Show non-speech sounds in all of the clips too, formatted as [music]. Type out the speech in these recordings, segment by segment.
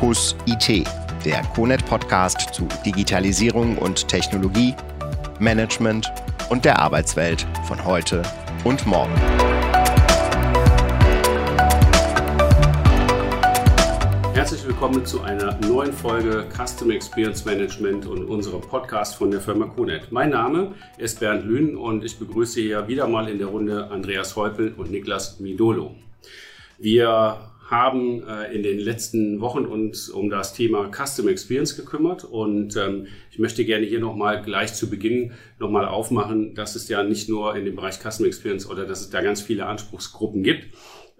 Fokus IT, der CONET Podcast zu Digitalisierung und Technologie, Management und der Arbeitswelt von heute und morgen. Herzlich willkommen zu einer neuen Folge Customer Experience Management und unserem Podcast von der Firma CONET. Mein Name ist Bernd Lühn und ich begrüße hier wieder mal in der Runde Andreas Heupel und Niklas Midolo. Wir haben äh, in den letzten Wochen uns um das Thema Custom Experience gekümmert und ähm, ich möchte gerne hier nochmal gleich zu Beginn nochmal aufmachen, dass es ja nicht nur in dem Bereich Custom Experience oder dass es da ganz viele Anspruchsgruppen gibt,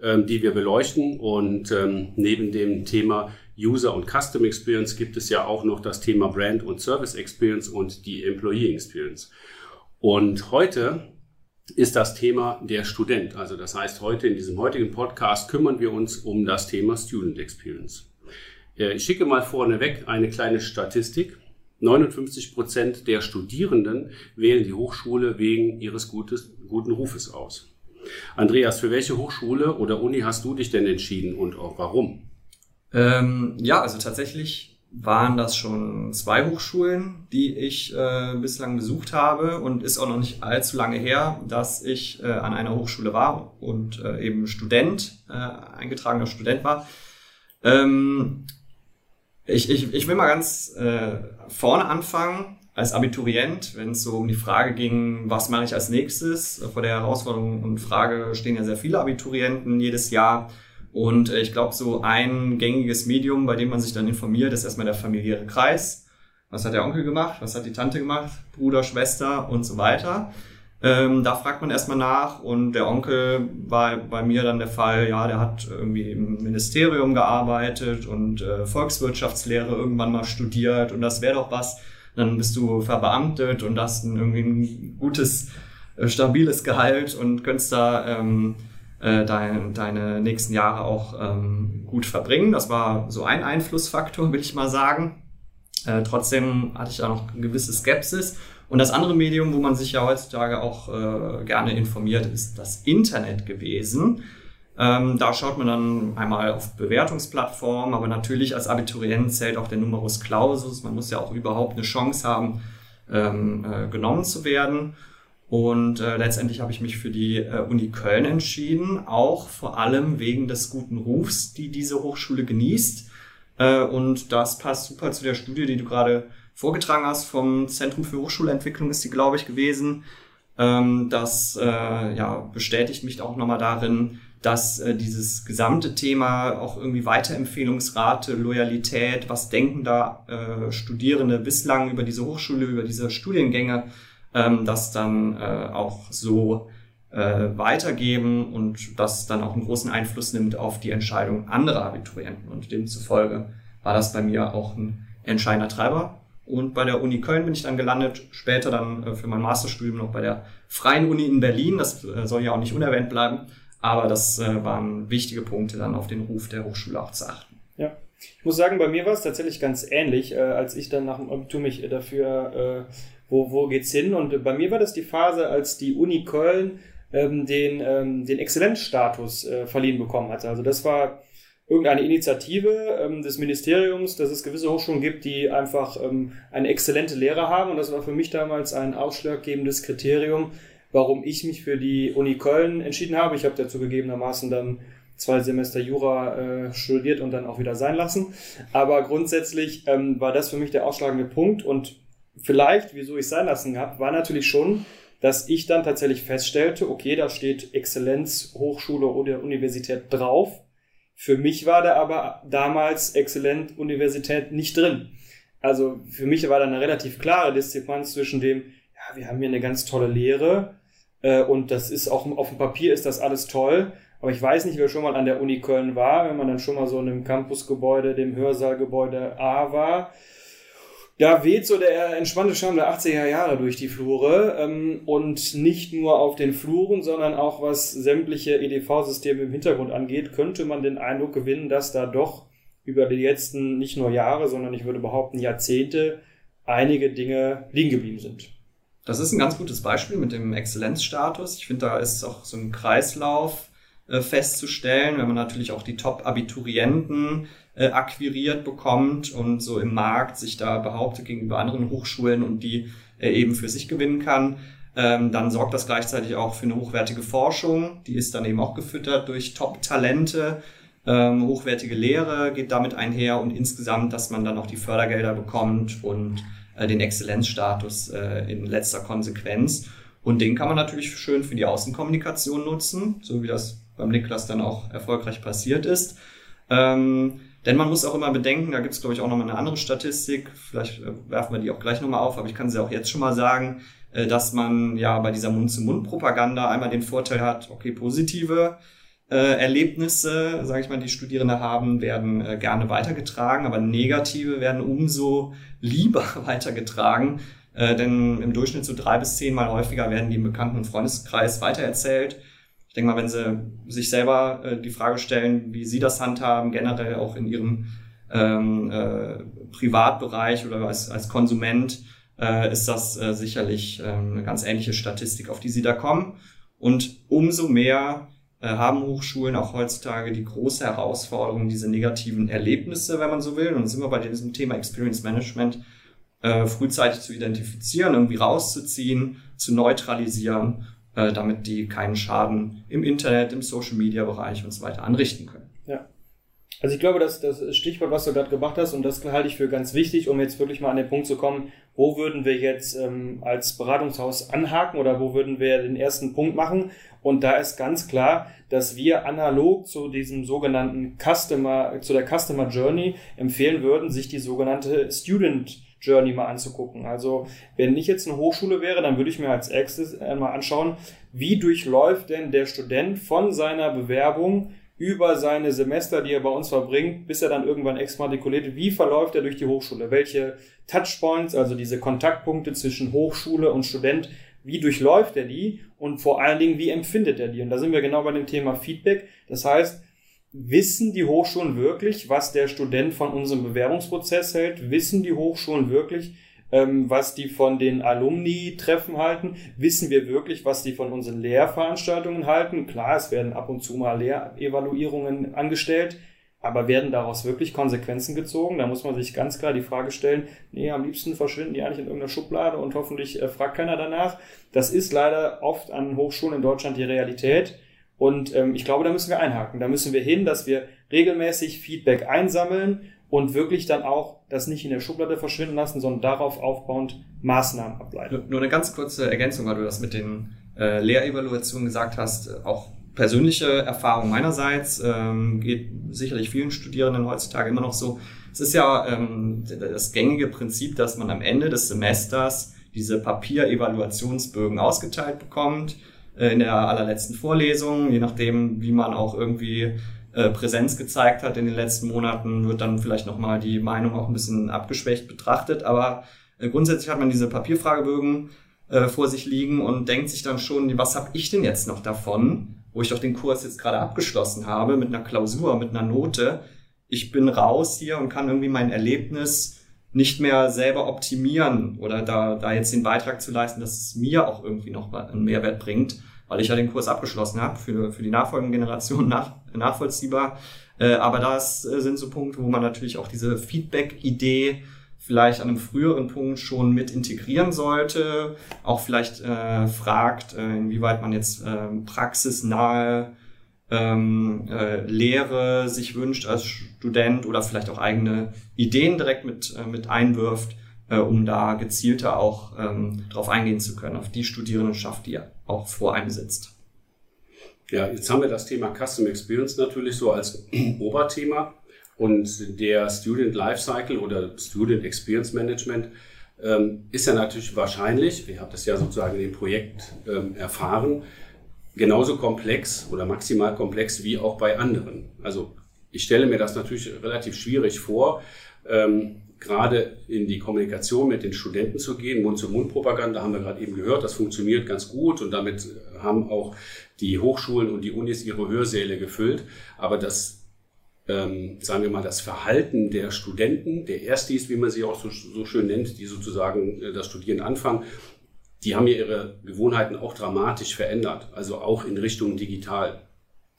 ähm, die wir beleuchten und ähm, neben dem Thema User und Custom Experience gibt es ja auch noch das Thema Brand und Service Experience und die Employee Experience. Und heute ist das Thema der Student. Also das heißt, heute in diesem heutigen Podcast kümmern wir uns um das Thema Student Experience. Äh, ich schicke mal vorneweg eine kleine Statistik. 59 Prozent der Studierenden wählen die Hochschule wegen ihres gutes, guten Rufes aus. Andreas, für welche Hochschule oder Uni hast du dich denn entschieden und auch warum? Ähm, ja, also tatsächlich waren das schon zwei Hochschulen, die ich äh, bislang besucht habe und ist auch noch nicht allzu lange her, dass ich äh, an einer Hochschule war und äh, eben Student, äh, eingetragener Student war. Ähm, ich, ich, ich will mal ganz äh, vorne anfangen als Abiturient, wenn es so um die Frage ging, was mache ich als nächstes. Vor der Herausforderung und Frage stehen ja sehr viele Abiturienten jedes Jahr. Und äh, ich glaube, so ein gängiges Medium, bei dem man sich dann informiert, ist erstmal der familiäre Kreis. Was hat der Onkel gemacht? Was hat die Tante gemacht? Bruder, Schwester und so weiter. Ähm, da fragt man erstmal nach und der Onkel war bei mir dann der Fall, ja, der hat irgendwie im Ministerium gearbeitet und äh, Volkswirtschaftslehre irgendwann mal studiert und das wäre doch was. Dann bist du verbeamtet und hast ein, irgendwie ein gutes, äh, stabiles Gehalt und könntest da ähm, äh, dein, deine nächsten Jahre auch ähm, gut verbringen. Das war so ein Einflussfaktor, will ich mal sagen. Äh, trotzdem hatte ich da noch eine gewisse Skepsis. Und das andere Medium, wo man sich ja heutzutage auch äh, gerne informiert, ist das Internet gewesen. Ähm, da schaut man dann einmal auf Bewertungsplattformen, aber natürlich als Abiturient zählt auch der Numerus Clausus. Man muss ja auch überhaupt eine Chance haben, ähm, äh, genommen zu werden. Und äh, letztendlich habe ich mich für die äh, Uni Köln entschieden, auch vor allem wegen des guten Rufs, die diese Hochschule genießt. Äh, und das passt super zu der Studie, die du gerade vorgetragen hast vom Zentrum für Hochschulentwicklung, ist die, glaube ich, gewesen. Ähm, das äh, ja, bestätigt mich auch nochmal darin, dass äh, dieses gesamte Thema auch irgendwie Weiterempfehlungsrate, Loyalität, was denken da äh, Studierende bislang über diese Hochschule, über diese Studiengänge, ähm, das dann äh, auch so äh, weitergeben und das dann auch einen großen Einfluss nimmt auf die Entscheidung anderer Abiturienten. Und demzufolge war das bei mir auch ein entscheidender Treiber. Und bei der Uni Köln bin ich dann gelandet, später dann äh, für mein Masterstudium noch bei der Freien Uni in Berlin. Das äh, soll ja auch nicht unerwähnt bleiben, aber das äh, waren wichtige Punkte, dann auf den Ruf der Hochschule auch zu achten. Ja, ich muss sagen, bei mir war es tatsächlich ganz ähnlich, als ich dann nach dem Abitur mich dafür wo, wo geht's hin? Und bei mir war das die Phase, als die Uni Köln ähm, den, ähm, den Exzellenzstatus äh, verliehen bekommen hatte. Also das war irgendeine Initiative ähm, des Ministeriums, dass es gewisse Hochschulen gibt, die einfach ähm, eine exzellente Lehre haben. Und das war für mich damals ein ausschlaggebendes Kriterium, warum ich mich für die Uni Köln entschieden habe. Ich habe dazu gegebenermaßen dann zwei Semester Jura äh, studiert und dann auch wieder sein lassen. Aber grundsätzlich ähm, war das für mich der ausschlagende Punkt und vielleicht, wieso ich sein lassen habe, war natürlich schon, dass ich dann tatsächlich feststellte, okay, da steht Exzellenz, Hochschule oder Universität drauf. Für mich war da aber damals Exzellent Universität nicht drin. Also für mich war da eine relativ klare Diskrepanz zwischen dem, ja, wir haben hier eine ganz tolle Lehre äh, und das ist auch auf dem Papier ist das alles toll, aber ich weiß nicht, wer schon mal an der Uni Köln war, wenn man dann schon mal so in einem Campusgebäude, dem Hörsaalgebäude A war da weht so der entspannte Charme der 80er Jahre durch die Flure ähm, und nicht nur auf den Fluren, sondern auch was sämtliche EDV-Systeme im Hintergrund angeht, könnte man den Eindruck gewinnen, dass da doch über die letzten nicht nur Jahre, sondern ich würde behaupten Jahrzehnte einige Dinge liegen geblieben sind. Das ist ein ganz gutes Beispiel mit dem Exzellenzstatus. Ich finde, da ist auch so ein Kreislauf äh, festzustellen, wenn man natürlich auch die Top-Abiturienten äh, akquiriert bekommt und so im Markt sich da behauptet gegenüber anderen Hochschulen und die äh, eben für sich gewinnen kann. Ähm, dann sorgt das gleichzeitig auch für eine hochwertige Forschung. Die ist dann eben auch gefüttert durch Top-Talente. Ähm, hochwertige Lehre geht damit einher und insgesamt, dass man dann auch die Fördergelder bekommt und äh, den Exzellenzstatus äh, in letzter Konsequenz. Und den kann man natürlich schön für die Außenkommunikation nutzen, so wie das beim Niklas dann auch erfolgreich passiert ist. Ähm, denn man muss auch immer bedenken, da gibt es, glaube ich, auch nochmal eine andere Statistik, vielleicht äh, werfen wir die auch gleich nochmal auf, aber ich kann sie auch jetzt schon mal sagen, äh, dass man ja bei dieser Mund-zu-Mund-Propaganda einmal den Vorteil hat, okay, positive äh, Erlebnisse, sage ich mal, die Studierende haben, werden äh, gerne weitergetragen, aber negative werden umso lieber [laughs] weitergetragen, äh, denn im Durchschnitt so drei bis zehnmal häufiger werden die im Bekannten- und Freundeskreis weitererzählt ich denke mal, wenn Sie sich selber äh, die Frage stellen, wie Sie das handhaben, generell auch in Ihrem ähm, äh, Privatbereich oder als, als Konsument, äh, ist das äh, sicherlich äh, eine ganz ähnliche Statistik, auf die Sie da kommen. Und umso mehr äh, haben Hochschulen auch heutzutage die große Herausforderung, diese negativen Erlebnisse, wenn man so will, und sind wir bei diesem Thema Experience Management, äh, frühzeitig zu identifizieren, irgendwie rauszuziehen, zu neutralisieren äh, damit die keinen Schaden im Internet, im Social-Media-Bereich und so weiter anrichten können. Ja. Also ich glaube, dass das Stichwort, was du gerade gemacht hast, und das halte ich für ganz wichtig, um jetzt wirklich mal an den Punkt zu kommen, wo würden wir jetzt ähm, als Beratungshaus anhaken oder wo würden wir den ersten Punkt machen? Und da ist ganz klar, dass wir analog zu diesem sogenannten Customer, zu der Customer Journey empfehlen würden, sich die sogenannte Student Journey mal anzugucken. Also wenn ich jetzt eine Hochschule wäre, dann würde ich mir als erstes einmal anschauen, wie durchläuft denn der Student von seiner Bewerbung über seine Semester, die er bei uns verbringt, bis er dann irgendwann exmatrikuliert, wie verläuft er durch die Hochschule? Welche Touchpoints, also diese Kontaktpunkte zwischen Hochschule und Student, wie durchläuft er die? Und vor allen Dingen, wie empfindet er die? Und da sind wir genau bei dem Thema Feedback. Das heißt, Wissen die Hochschulen wirklich, was der Student von unserem Bewerbungsprozess hält? Wissen die Hochschulen wirklich, ähm, was die von den Alumni-Treffen halten? Wissen wir wirklich, was die von unseren Lehrveranstaltungen halten? Klar, es werden ab und zu mal Lehrevaluierungen angestellt, aber werden daraus wirklich Konsequenzen gezogen? Da muss man sich ganz klar die Frage stellen, nee, am liebsten verschwinden die eigentlich in irgendeiner Schublade und hoffentlich äh, fragt keiner danach. Das ist leider oft an Hochschulen in Deutschland die Realität. Und ähm, ich glaube, da müssen wir einhaken. Da müssen wir hin, dass wir regelmäßig Feedback einsammeln und wirklich dann auch das nicht in der Schublade verschwinden lassen, sondern darauf aufbauend Maßnahmen ableiten. Nur eine ganz kurze Ergänzung, weil du das mit den äh, Lehrevaluationen gesagt hast. Auch persönliche Erfahrung meinerseits ähm, geht sicherlich vielen Studierenden heutzutage immer noch so. Es ist ja ähm, das gängige Prinzip, dass man am Ende des Semesters diese Papierevaluationsbögen ausgeteilt bekommt äh, in der allerletzten Vorlesung, je nachdem, wie man auch irgendwie äh, Präsenz gezeigt hat in den letzten Monaten, wird dann vielleicht nochmal die Meinung auch ein bisschen abgeschwächt betrachtet. Aber äh, grundsätzlich hat man diese Papierfragebögen vor sich liegen und denkt sich dann schon, was habe ich denn jetzt noch davon, wo ich doch den Kurs jetzt gerade abgeschlossen habe mit einer Klausur, mit einer Note. Ich bin raus hier und kann irgendwie mein Erlebnis nicht mehr selber optimieren oder da, da jetzt den Beitrag zu leisten, dass es mir auch irgendwie noch einen Mehrwert bringt weil ich ja den Kurs abgeschlossen habe, für, für die nachfolgenden Generationen nach, nachvollziehbar. Äh, aber das äh, sind so Punkte, wo man natürlich auch diese Feedback-Idee vielleicht an einem früheren Punkt schon mit integrieren sollte, auch vielleicht äh, fragt, äh, inwieweit man jetzt äh, praxisnahe ähm, äh, Lehre sich wünscht als Student oder vielleicht auch eigene Ideen direkt mit, äh, mit einwirft, äh, um da gezielter auch ähm, darauf eingehen zu können, auf die Studierendenschaft, die auch vor einem sitzt. Ja, jetzt haben wir das Thema Custom Experience natürlich so als [clears throat] Oberthema und der Student Lifecycle oder Student Experience Management ähm, ist ja natürlich wahrscheinlich, ihr habt das ja sozusagen in dem Projekt ähm, erfahren, genauso komplex oder maximal komplex wie auch bei anderen. Also ich stelle mir das natürlich relativ schwierig vor, ähm, gerade in die Kommunikation mit den Studenten zu gehen. Mund-zu-Mund-Propaganda haben wir gerade eben gehört, das funktioniert ganz gut und damit haben auch die Hochschulen und die Unis ihre Hörsäle gefüllt. Aber das, ähm, sagen wir mal, das Verhalten der Studenten, der Erstis, wie man sie auch so, so schön nennt, die sozusagen äh, das Studieren anfangen, die haben ja ihre Gewohnheiten auch dramatisch verändert, also auch in Richtung digital.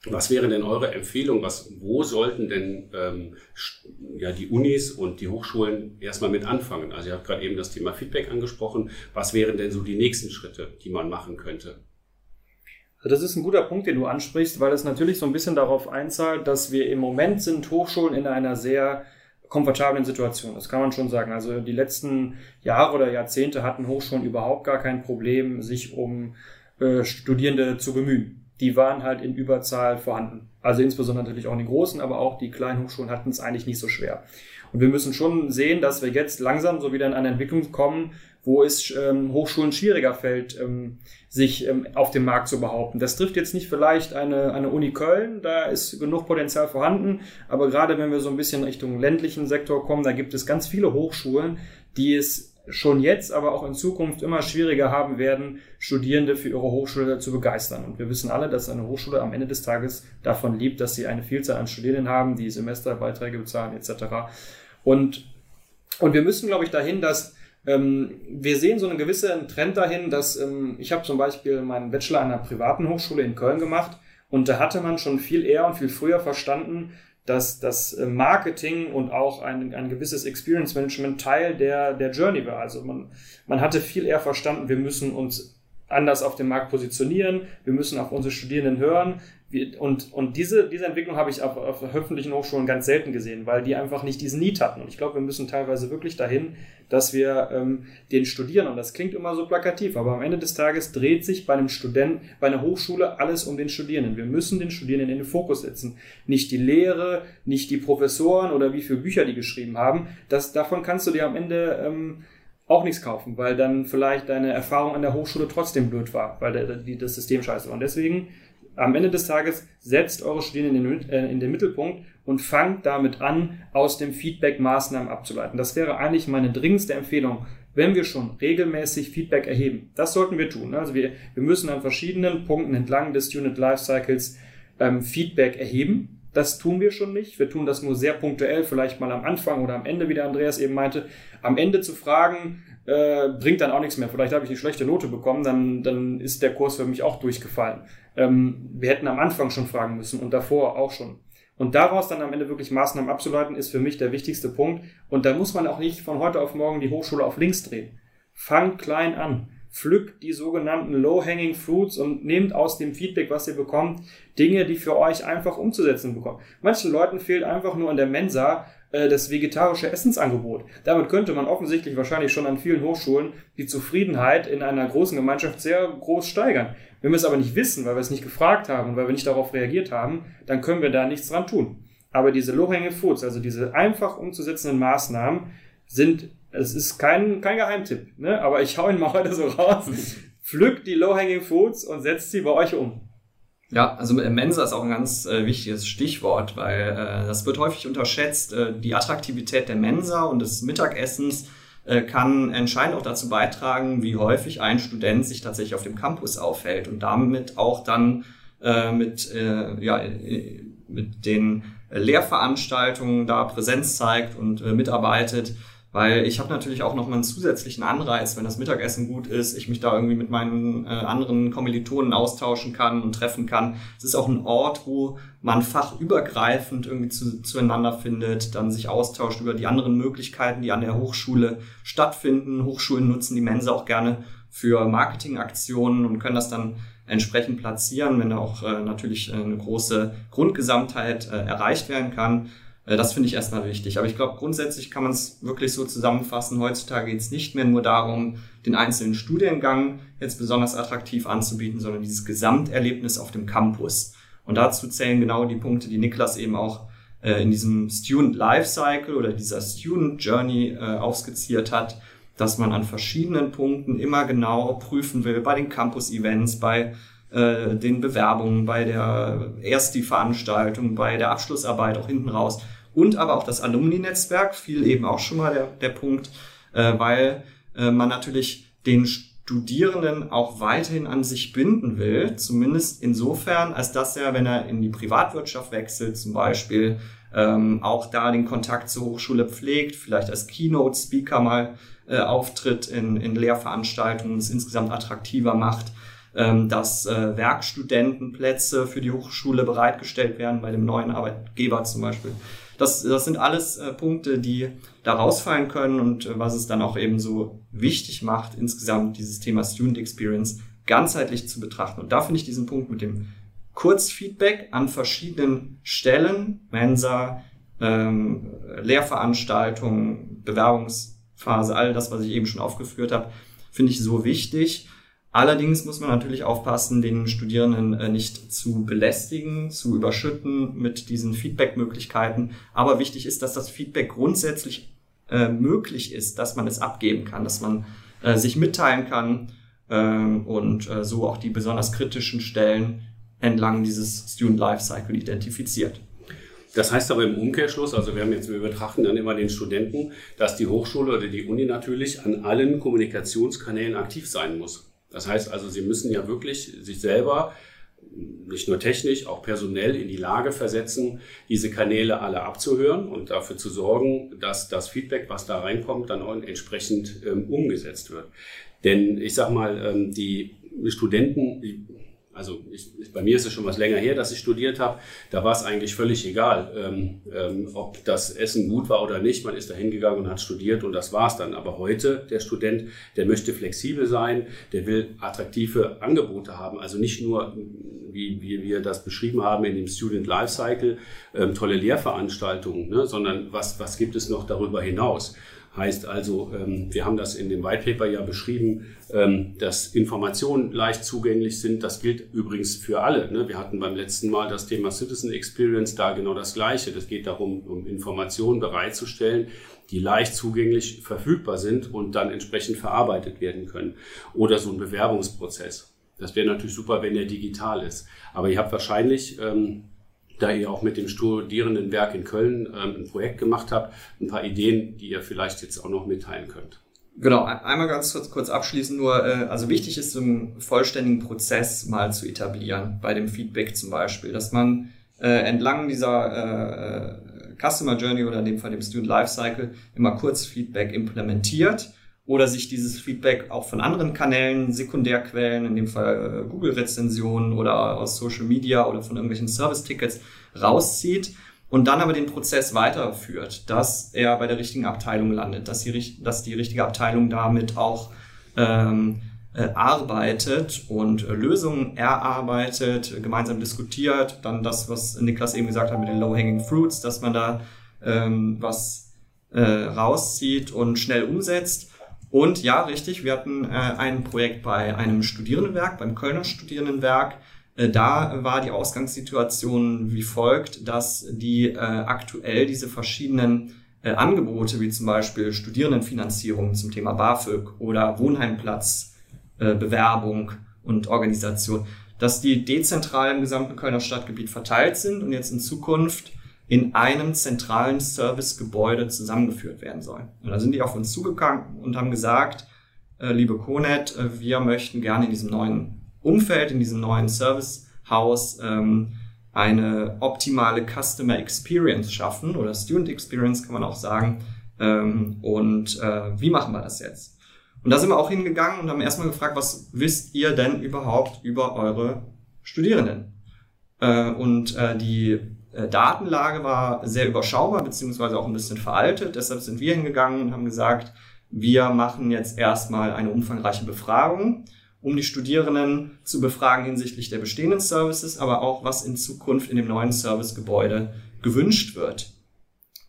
Was wäre denn eure Empfehlung? Was, wo sollten denn ähm, ja, die Unis und die Hochschulen erstmal mit anfangen? Also ihr habt gerade eben das Thema Feedback angesprochen. Was wären denn so die nächsten Schritte, die man machen könnte? Also das ist ein guter Punkt, den du ansprichst, weil es natürlich so ein bisschen darauf einzahlt, dass wir im Moment sind Hochschulen in einer sehr komfortablen Situation. Das kann man schon sagen. Also die letzten Jahre oder Jahrzehnte hatten Hochschulen überhaupt gar kein Problem, sich um äh, Studierende zu bemühen. Die waren halt in Überzahl vorhanden. Also insbesondere natürlich auch in den großen, aber auch die kleinen Hochschulen hatten es eigentlich nicht so schwer. Und wir müssen schon sehen, dass wir jetzt langsam so wieder in eine Entwicklung kommen, wo es ähm, Hochschulen schwieriger fällt, ähm, sich ähm, auf dem Markt zu behaupten. Das trifft jetzt nicht vielleicht eine, eine Uni Köln, da ist genug Potenzial vorhanden, aber gerade wenn wir so ein bisschen Richtung ländlichen Sektor kommen, da gibt es ganz viele Hochschulen, die es schon jetzt, aber auch in Zukunft immer schwieriger haben werden, Studierende für ihre Hochschule zu begeistern. Und wir wissen alle, dass eine Hochschule am Ende des Tages davon liebt, dass sie eine Vielzahl an Studierenden haben, die Semesterbeiträge bezahlen etc. Und, und wir müssen, glaube ich, dahin, dass ähm, wir sehen so einen gewissen Trend dahin, dass ähm, ich habe zum Beispiel meinen Bachelor an einer privaten Hochschule in Köln gemacht und da hatte man schon viel eher und viel früher verstanden, dass das äh, Marketing und auch ein, ein gewisses Experience Management Teil der, der Journey war. Also man, man hatte viel eher verstanden, wir müssen uns anders auf dem Markt positionieren, wir müssen auf unsere Studierenden hören, und, und diese, diese Entwicklung habe ich auf, auf öffentlichen Hochschulen ganz selten gesehen, weil die einfach nicht diesen Need hatten. Und ich glaube, wir müssen teilweise wirklich dahin, dass wir ähm, den Studierenden, und das klingt immer so plakativ, aber am Ende des Tages dreht sich bei einem Studenten, bei einer Hochschule alles um den Studierenden. Wir müssen den Studierenden in den Fokus setzen. Nicht die Lehre, nicht die Professoren oder wie viele Bücher die geschrieben haben. Das, davon kannst du dir am Ende ähm, auch nichts kaufen, weil dann vielleicht deine Erfahrung an der Hochschule trotzdem blöd war, weil der, die, das System scheiße war. Und deswegen am Ende des Tages setzt eure Studierenden in den, äh, in den Mittelpunkt und fangt damit an, aus dem Feedback Maßnahmen abzuleiten. Das wäre eigentlich meine dringendste Empfehlung, wenn wir schon regelmäßig Feedback erheben. Das sollten wir tun. Also wir, wir müssen an verschiedenen Punkten entlang des Unit Lifecycles ähm, Feedback erheben. Das tun wir schon nicht. Wir tun das nur sehr punktuell, vielleicht mal am Anfang oder am Ende, wie der Andreas eben meinte. Am Ende zu fragen, äh, bringt dann auch nichts mehr. Vielleicht habe ich eine schlechte Note bekommen, dann, dann ist der Kurs für mich auch durchgefallen. Ähm, wir hätten am Anfang schon fragen müssen und davor auch schon. Und daraus dann am Ende wirklich Maßnahmen abzuleiten, ist für mich der wichtigste Punkt. Und da muss man auch nicht von heute auf morgen die Hochschule auf links drehen. Fangt klein an. Pflückt die sogenannten Low-Hanging Fruits und nehmt aus dem Feedback, was ihr bekommt, Dinge, die für euch einfach umzusetzen bekommen. Manchen Leuten fehlt einfach nur an der Mensa äh, das vegetarische Essensangebot. Damit könnte man offensichtlich wahrscheinlich schon an vielen Hochschulen die Zufriedenheit in einer großen Gemeinschaft sehr groß steigern. Wenn wir es aber nicht wissen, weil wir es nicht gefragt haben und weil wir nicht darauf reagiert haben, dann können wir da nichts dran tun. Aber diese Low-Hanging Foods, also diese einfach umzusetzenden Maßnahmen, sind, es ist kein, kein Geheimtipp, ne? aber ich hau ihn mal [laughs] heute so raus. Pflückt die Low-Hanging Foods und setzt sie bei euch um. Ja, also Mensa ist auch ein ganz äh, wichtiges Stichwort, weil äh, das wird häufig unterschätzt. Äh, die Attraktivität der Mensa und des Mittagessens äh, kann entscheidend auch dazu beitragen, wie häufig ein Student sich tatsächlich auf dem Campus aufhält und damit auch dann äh, mit, äh, ja, äh, mit den Lehrveranstaltungen da Präsenz zeigt und äh, mitarbeitet weil ich habe natürlich auch noch mal einen zusätzlichen Anreiz, wenn das Mittagessen gut ist, ich mich da irgendwie mit meinen äh, anderen Kommilitonen austauschen kann und treffen kann. Es ist auch ein Ort, wo man fachübergreifend irgendwie zu, zueinander findet, dann sich austauscht über die anderen Möglichkeiten, die an der Hochschule stattfinden. Hochschulen nutzen die Mensa auch gerne für Marketingaktionen und können das dann entsprechend platzieren, wenn auch äh, natürlich äh, eine große Grundgesamtheit äh, erreicht werden kann. Äh, das finde ich erstmal wichtig. Aber ich glaube, grundsätzlich kann man es wirklich so zusammenfassen. Heutzutage geht es nicht mehr nur darum, den einzelnen Studiengang jetzt besonders attraktiv anzubieten, sondern dieses Gesamterlebnis auf dem Campus. Und dazu zählen genau die Punkte, die Niklas eben auch äh, in diesem Student Lifecycle oder dieser Student Journey äh, aufskizziert hat, dass man an verschiedenen Punkten immer genau prüfen will, bei den Campus-Events, bei äh, den Bewerbungen, bei der erst die Veranstaltung, bei der Abschlussarbeit auch hinten raus und aber auch das Alumni-Netzwerk fiel eben auch schon mal der, der Punkt, äh, weil äh, man natürlich den Studierenden auch weiterhin an sich binden will, zumindest insofern, als dass er, wenn er in die Privatwirtschaft wechselt, zum Beispiel, ähm, auch da den Kontakt zur Hochschule pflegt, vielleicht als Keynote-Speaker mal äh, auftritt in, in Lehrveranstaltungen, es insgesamt attraktiver macht ähm, dass äh, Werkstudentenplätze für die Hochschule bereitgestellt werden bei dem neuen Arbeitgeber zum Beispiel. Das, das sind alles äh, Punkte, die da rausfallen können und äh, was es dann auch eben so wichtig macht, insgesamt dieses Thema Student Experience ganzheitlich zu betrachten. Und da finde ich diesen Punkt mit dem Kurzfeedback an verschiedenen Stellen, Mensa, ähm, Lehrveranstaltungen, Bewerbungsphase, all das, was ich eben schon aufgeführt habe, finde ich so wichtig. Allerdings muss man natürlich aufpassen, den Studierenden äh, nicht zu belästigen, zu überschütten mit diesen Feedback-Möglichkeiten. Aber wichtig ist, dass das Feedback grundsätzlich äh, möglich ist, dass man es abgeben kann, dass man äh, sich mitteilen kann ähm, und so auch die besonders kritischen Stellen entlang dieses Student Lifecycle identifiziert. Das heißt aber im Umkehrschluss, also wir haben jetzt, wir betrachten dann immer den Studenten, dass die Hochschule oder die Uni natürlich an allen Kommunikationskanälen aktiv sein muss. Das heißt also, sie müssen ja wirklich sich selber nicht nur technisch, auch personell in die Lage versetzen, diese Kanäle alle abzuhören und dafür zu sorgen, dass das Feedback, was da reinkommt, dann auch entsprechend ähm, umgesetzt wird. Denn ich sag mal, ähm, die Studenten, also ich, bei mir ist es schon was länger her, dass ich studiert habe, da war es eigentlich völlig egal, ähm, ähm, ob das Essen gut war oder nicht. Man ist da hingegangen und hat studiert und das war's dann. Aber heute, der Student, der möchte flexibel sein, der will attraktive Angebote haben. Also nicht nur, wie, wie wir das beschrieben haben in dem Student Lifecycle, ähm, tolle Lehrveranstaltungen, ne, sondern was, was gibt es noch darüber hinaus? Heißt also, ähm, wir haben das in dem White Paper ja beschrieben, ähm, dass Informationen leicht zugänglich sind. Das gilt übrigens für alle. Ne? Wir hatten beim letzten Mal das Thema Citizen Experience, da genau das Gleiche. Das geht darum, um Informationen bereitzustellen, die leicht zugänglich verfügbar sind und dann entsprechend verarbeitet werden können. Oder so ein Bewerbungsprozess. Das wäre natürlich super, wenn der digital ist. Aber ihr habt wahrscheinlich ähm, da ihr auch mit dem Studierendenwerk in Köln ähm, ein Projekt gemacht habt, ein paar Ideen, die ihr vielleicht jetzt auch noch mitteilen könnt. Genau, einmal ganz kurz, kurz abschließen nur, äh, also wichtig ist, einen vollständigen Prozess mal zu etablieren, bei dem Feedback zum Beispiel, dass man äh, entlang dieser äh, Customer Journey oder in dem Fall dem Student Lifecycle immer kurz Feedback implementiert oder sich dieses Feedback auch von anderen Kanälen, Sekundärquellen, in dem Fall äh, Google-Rezensionen oder aus Social Media oder von irgendwelchen Service-Tickets rauszieht und dann aber den Prozess weiterführt, dass er bei der richtigen Abteilung landet, dass die, dass die richtige Abteilung damit auch ähm, äh, arbeitet und äh, Lösungen erarbeitet, gemeinsam diskutiert, dann das, was Niklas eben gesagt hat mit den Low-Hanging Fruits, dass man da ähm, was äh, rauszieht und schnell umsetzt und ja, richtig, wir hatten äh, ein Projekt bei einem Studierendenwerk, beim Kölner Studierendenwerk. Äh, da war die Ausgangssituation wie folgt, dass die äh, aktuell diese verschiedenen äh, Angebote, wie zum Beispiel Studierendenfinanzierung zum Thema BAföG oder Wohnheimplatz, äh, und Organisation, dass die dezentral im gesamten Kölner Stadtgebiet verteilt sind und jetzt in Zukunft in einem zentralen Servicegebäude zusammengeführt werden sollen. Und da sind die auf uns zugegangen und haben gesagt, äh, liebe Conet, äh, wir möchten gerne in diesem neuen Umfeld, in diesem neuen Servicehaus ähm, eine optimale Customer Experience schaffen oder Student Experience kann man auch sagen. Ähm, und äh, wie machen wir das jetzt? Und da sind wir auch hingegangen und haben erstmal gefragt, was wisst ihr denn überhaupt über eure Studierenden? Äh, und äh, die Datenlage war sehr überschaubar, beziehungsweise auch ein bisschen veraltet. Deshalb sind wir hingegangen und haben gesagt, wir machen jetzt erstmal eine umfangreiche Befragung, um die Studierenden zu befragen hinsichtlich der bestehenden Services, aber auch was in Zukunft in dem neuen Servicegebäude gewünscht wird.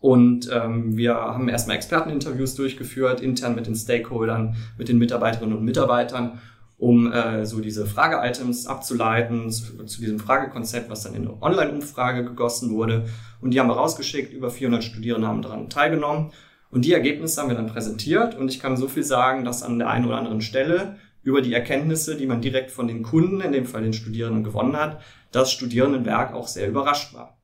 Und ähm, wir haben erstmal Experteninterviews durchgeführt, intern mit den Stakeholdern, mit den Mitarbeiterinnen und Mitarbeitern um äh, so diese Frage-Items abzuleiten zu, zu, diesem Fragekonzept, was dann in eine Online-Umfrage gegossen wurde. Und die haben wir rausgeschickt, über 400 Studierende haben daran teilgenommen. Und die Ergebnisse haben wir dann präsentiert. Und ich kann so viel sagen, dass an der einen oder anderen Stelle über die Erkenntnisse, die man direkt von den Kunden, in dem Fall den Studierenden, gewonnen hat, das Studierendenwerk auch sehr überrascht war.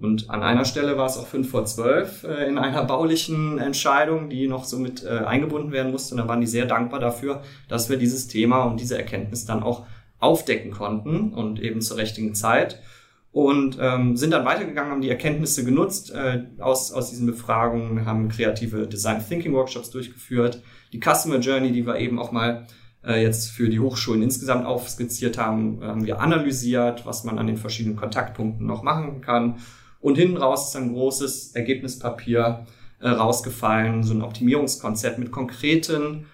Und an einer Stelle war es auch fünf vor zwölf äh, in einer baulichen Entscheidung, die noch so mit äh, eingebunden werden musste. Und da waren die sehr dankbar dafür, dass wir dieses Thema und diese Erkenntnis dann auch aufdecken konnten und eben zur richtigen Zeit. Und ähm, sind dann weitergegangen, haben die Erkenntnisse genutzt äh, aus, aus diesen Befragungen, haben kreative Design Thinking Workshops durchgeführt. Die Customer Journey, die wir eben auch mal äh, jetzt für die Hochschulen insgesamt aufskizziert haben, haben wir analysiert, was man an den verschiedenen Kontaktpunkten noch machen kann. Und hinten raus ist ein großes Ergebnispapier äh, rausgefallen, so ein Optimierungskonzept mit konkreten,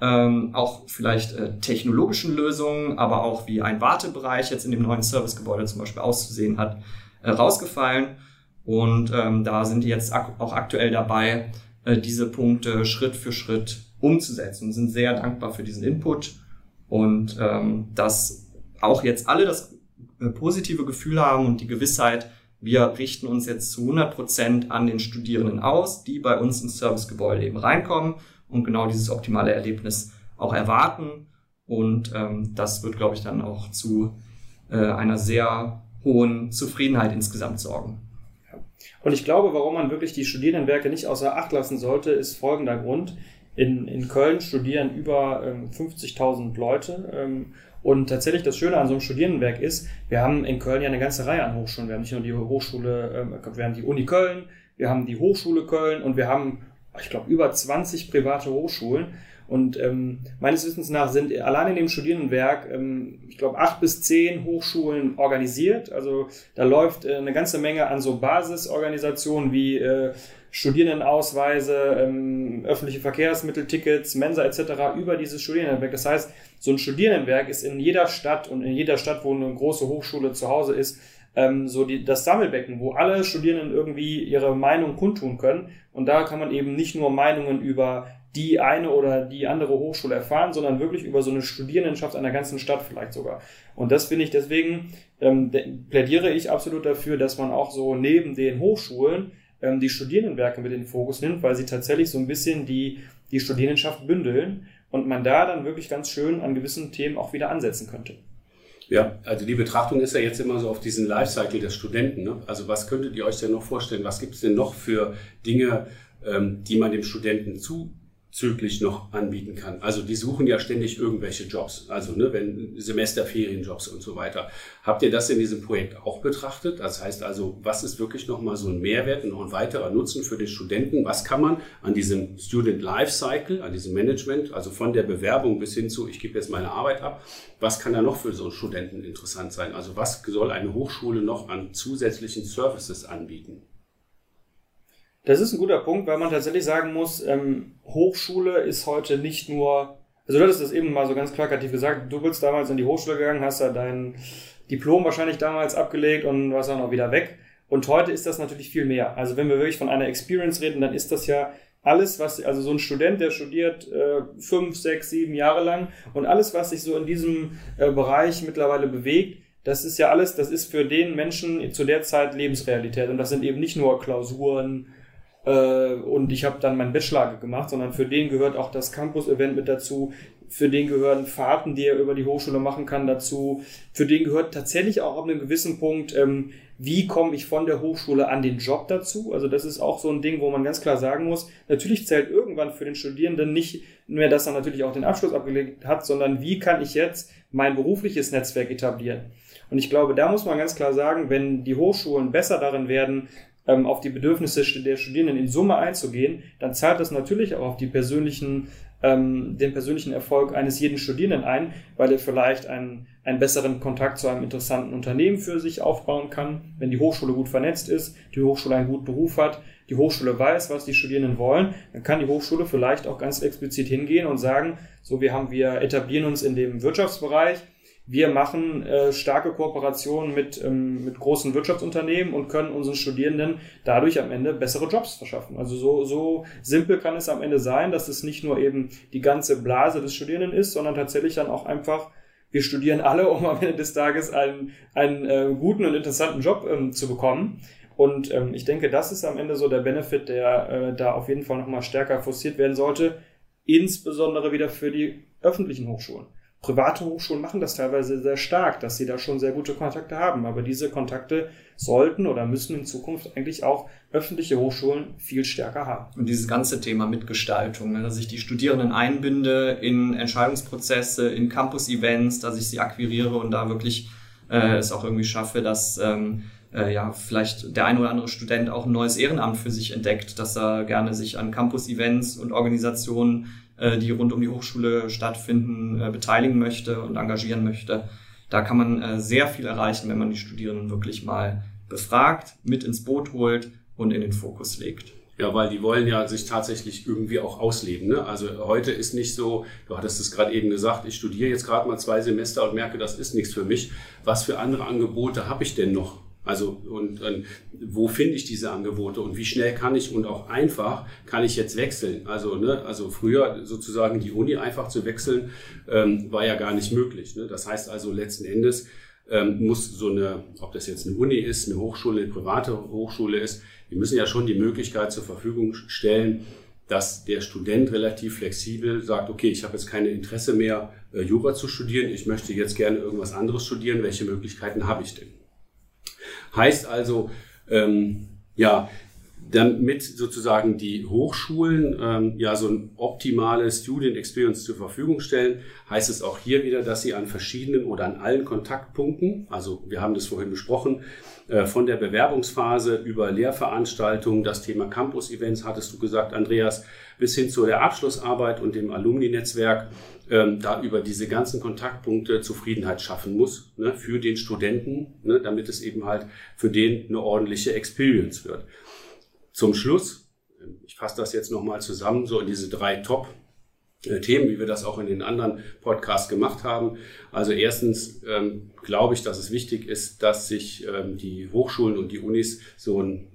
ähm, auch vielleicht äh, technologischen Lösungen, aber auch wie ein Wartebereich jetzt in dem neuen Servicegebäude zum Beispiel auszusehen hat, äh, rausgefallen. Und ähm, da sind die jetzt ak auch aktuell dabei, äh, diese Punkte Schritt für Schritt umzusetzen und sind sehr dankbar für diesen Input und ähm, dass auch jetzt alle das äh, positive Gefühl haben und die Gewissheit, wir richten uns jetzt zu 100 Prozent an den Studierenden aus, die bei uns ins Servicegebäude eben reinkommen und genau dieses optimale Erlebnis auch erwarten. Und ähm, das wird, glaube ich, dann auch zu äh, einer sehr hohen Zufriedenheit insgesamt sorgen. Und ich glaube, warum man wirklich die Studierendenwerke nicht außer Acht lassen sollte, ist folgender Grund. In, in Köln studieren über ähm, 50.000 Leute. Ähm, und tatsächlich das Schöne an so einem Studierendenwerk ist, wir haben in Köln ja eine ganze Reihe an Hochschulen. Wir haben nicht nur die Hochschule, ähm, wir haben die Uni Köln, wir haben die Hochschule Köln und wir haben, ich glaube, über 20 private Hochschulen. Und ähm, meines Wissens nach sind allein in dem Studierendenwerk, ähm, ich glaube, acht bis zehn Hochschulen organisiert. Also da läuft äh, eine ganze Menge an so Basisorganisationen wie äh, Studierendenausweise, ähm, öffentliche Verkehrsmitteltickets, Mensa etc. über dieses Studierendenwerk. Das heißt, so ein Studierendenwerk ist in jeder Stadt und in jeder Stadt, wo eine große Hochschule zu Hause ist, ähm, so die, das Sammelbecken, wo alle Studierenden irgendwie ihre Meinung kundtun können. Und da kann man eben nicht nur Meinungen über die eine oder die andere Hochschule erfahren, sondern wirklich über so eine Studierendenschaft einer ganzen Stadt vielleicht sogar. Und das finde ich deswegen, ähm, plädiere ich absolut dafür, dass man auch so neben den Hochschulen ähm, die Studierendenwerke mit in den Fokus nimmt, weil sie tatsächlich so ein bisschen die, die Studierendenschaft bündeln und man da dann wirklich ganz schön an gewissen Themen auch wieder ansetzen könnte. Ja, also die Betrachtung ist ja jetzt immer so auf diesen Lifecycle des Studenten. Ne? Also was könntet ihr euch denn noch vorstellen? Was gibt es denn noch für Dinge, ähm, die man dem Studenten zu zügig noch anbieten kann. Also die suchen ja ständig irgendwelche Jobs, also ne, wenn Semesterferienjobs und so weiter. Habt ihr das in diesem Projekt auch betrachtet? Das heißt also, was ist wirklich nochmal so ein Mehrwert und noch ein weiterer Nutzen für den Studenten? Was kann man an diesem Student Life Cycle, an diesem Management, also von der Bewerbung bis hin zu, ich gebe jetzt meine Arbeit ab, was kann da noch für so einen Studenten interessant sein? Also was soll eine Hochschule noch an zusätzlichen Services anbieten? Das ist ein guter Punkt, weil man tatsächlich sagen muss, ähm, Hochschule ist heute nicht nur, also du hattest das eben mal so ganz plakativ gesagt, du bist damals in die Hochschule gegangen, hast da dein Diplom wahrscheinlich damals abgelegt und warst dann auch wieder weg. Und heute ist das natürlich viel mehr. Also wenn wir wirklich von einer Experience reden, dann ist das ja alles, was, also so ein Student, der studiert äh, fünf, sechs, sieben Jahre lang und alles, was sich so in diesem äh, Bereich mittlerweile bewegt, das ist ja alles, das ist für den Menschen zu der Zeit Lebensrealität. Und das sind eben nicht nur Klausuren, äh, und ich habe dann meinen Bachelor gemacht, sondern für den gehört auch das Campus-Event mit dazu. Für den gehören Fahrten, die er über die Hochschule machen kann, dazu. Für den gehört tatsächlich auch ab einem gewissen Punkt, ähm, wie komme ich von der Hochschule an den Job dazu? Also das ist auch so ein Ding, wo man ganz klar sagen muss, natürlich zählt irgendwann für den Studierenden nicht mehr, dass er natürlich auch den Abschluss abgelegt hat, sondern wie kann ich jetzt mein berufliches Netzwerk etablieren? Und ich glaube, da muss man ganz klar sagen, wenn die Hochschulen besser darin werden, ähm, auf die Bedürfnisse der Studierenden in Summe einzugehen, dann zahlt das natürlich auch auf die persönlichen, ähm, den persönlichen Erfolg eines jeden Studierenden ein, weil er vielleicht einen, einen besseren Kontakt zu einem interessanten Unternehmen für sich aufbauen kann, wenn die Hochschule gut vernetzt ist, die Hochschule einen guten Beruf hat, die Hochschule weiß, was die Studierenden wollen, dann kann die Hochschule vielleicht auch ganz explizit hingehen und sagen, so wir haben, wir etablieren uns in dem Wirtschaftsbereich, wir machen äh, starke Kooperationen mit, ähm, mit großen Wirtschaftsunternehmen und können unseren Studierenden dadurch am Ende bessere Jobs verschaffen. Also so, so simpel kann es am Ende sein, dass es nicht nur eben die ganze Blase des Studierenden ist, sondern tatsächlich dann auch einfach, wir studieren alle, um am Ende des Tages einen, einen äh, guten und interessanten Job ähm, zu bekommen. Und ähm, ich denke, das ist am Ende so der Benefit, der äh, da auf jeden Fall nochmal stärker forciert werden sollte, insbesondere wieder für die öffentlichen Hochschulen. Private Hochschulen machen das teilweise sehr stark, dass sie da schon sehr gute Kontakte haben. Aber diese Kontakte sollten oder müssen in Zukunft eigentlich auch öffentliche Hochschulen viel stärker haben. Und dieses ganze Thema Mitgestaltung, ne, dass ich die Studierenden einbinde in Entscheidungsprozesse, in Campus-Events, dass ich sie akquiriere und da wirklich äh, es auch irgendwie schaffe, dass ähm, äh, ja vielleicht der ein oder andere Student auch ein neues Ehrenamt für sich entdeckt, dass er gerne sich an Campus-Events und Organisationen äh, die rund um die Hochschule stattfinden, äh, beteiligen möchte und engagieren möchte. Da kann man äh, sehr viel erreichen, wenn man die Studierenden wirklich mal befragt, mit ins Boot holt und in den Fokus legt. Ja, weil die wollen ja sich tatsächlich irgendwie auch ausleben. Ne? Also heute ist nicht so, du hattest es gerade eben gesagt, ich studiere jetzt gerade mal zwei Semester und merke, das ist nichts für mich. Was für andere Angebote habe ich denn noch? Also und, und wo finde ich diese Angebote und wie schnell kann ich und auch einfach kann ich jetzt wechseln? Also ne, also früher sozusagen die Uni einfach zu wechseln ähm, war ja gar nicht möglich. Ne? Das heißt also letzten Endes ähm, muss so eine, ob das jetzt eine Uni ist, eine Hochschule, eine private Hochschule ist, die müssen ja schon die Möglichkeit zur Verfügung stellen, dass der Student relativ flexibel sagt, okay, ich habe jetzt keine Interesse mehr, äh, Jura zu studieren, ich möchte jetzt gerne irgendwas anderes studieren, welche Möglichkeiten habe ich denn? Heißt also, ähm, ja, damit sozusagen die Hochschulen ähm, ja so ein optimales Student Experience zur Verfügung stellen, heißt es auch hier wieder, dass sie an verschiedenen oder an allen Kontaktpunkten, also wir haben das vorhin besprochen, äh, von der Bewerbungsphase über Lehrveranstaltungen, das Thema Campus-Events hattest du gesagt, Andreas, bis hin zu der Abschlussarbeit und dem Alumni-Netzwerk, ähm, da über diese ganzen Kontaktpunkte Zufriedenheit schaffen muss ne, für den Studenten, ne, damit es eben halt für den eine ordentliche Experience wird. Zum Schluss, ich fasse das jetzt nochmal zusammen, so in diese drei Top- Themen, wie wir das auch in den anderen Podcasts gemacht haben. Also erstens ähm, glaube ich, dass es wichtig ist, dass sich ähm, die Hochschulen und die Unis so einen,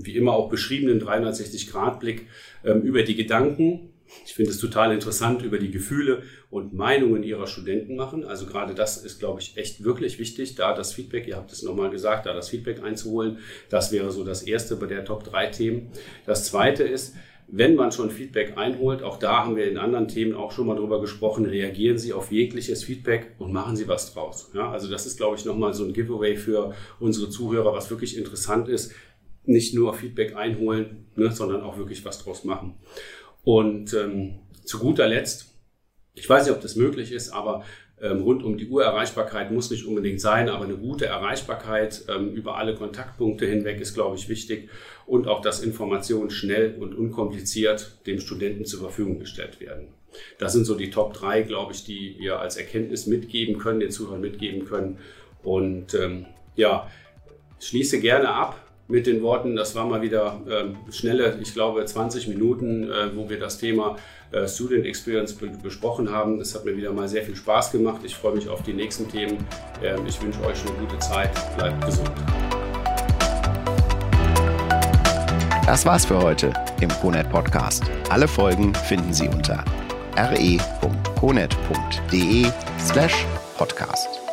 wie immer auch beschriebenen 360-Grad-Blick ähm, über die Gedanken, ich finde es total interessant, über die Gefühle und Meinungen ihrer Studenten machen. Also gerade das ist, glaube ich, echt wirklich wichtig, da das Feedback, ihr habt es nochmal gesagt, da das Feedback einzuholen. Das wäre so das erste bei der Top 3 Themen. Das zweite ist, wenn man schon Feedback einholt, auch da haben wir in anderen Themen auch schon mal drüber gesprochen, reagieren Sie auf jegliches Feedback und machen Sie was draus. Ja, also das ist, glaube ich, nochmal so ein Giveaway für unsere Zuhörer, was wirklich interessant ist. Nicht nur Feedback einholen, ne, sondern auch wirklich was draus machen. Und ähm, zu guter Letzt, ich weiß nicht, ob das möglich ist, aber rund um die Uhr Erreichbarkeit muss nicht unbedingt sein, aber eine gute Erreichbarkeit ähm, über alle Kontaktpunkte hinweg ist, glaube ich, wichtig. Und auch, dass Informationen schnell und unkompliziert dem Studenten zur Verfügung gestellt werden. Das sind so die Top 3, glaube ich, die wir als Erkenntnis mitgeben können, den Zuhörern mitgeben können. Und ähm, ja, schließe gerne ab mit den Worten, das war mal wieder äh, schnelle, ich glaube 20 Minuten, äh, wo wir das Thema äh, Student Experience be besprochen haben. Es hat mir wieder mal sehr viel Spaß gemacht. Ich freue mich auf die nächsten Themen. Ähm, ich wünsche euch eine gute Zeit. Bleibt gesund. Das war's für heute im CONET Podcast. Alle Folgen finden Sie unter re.conet.de slash podcast.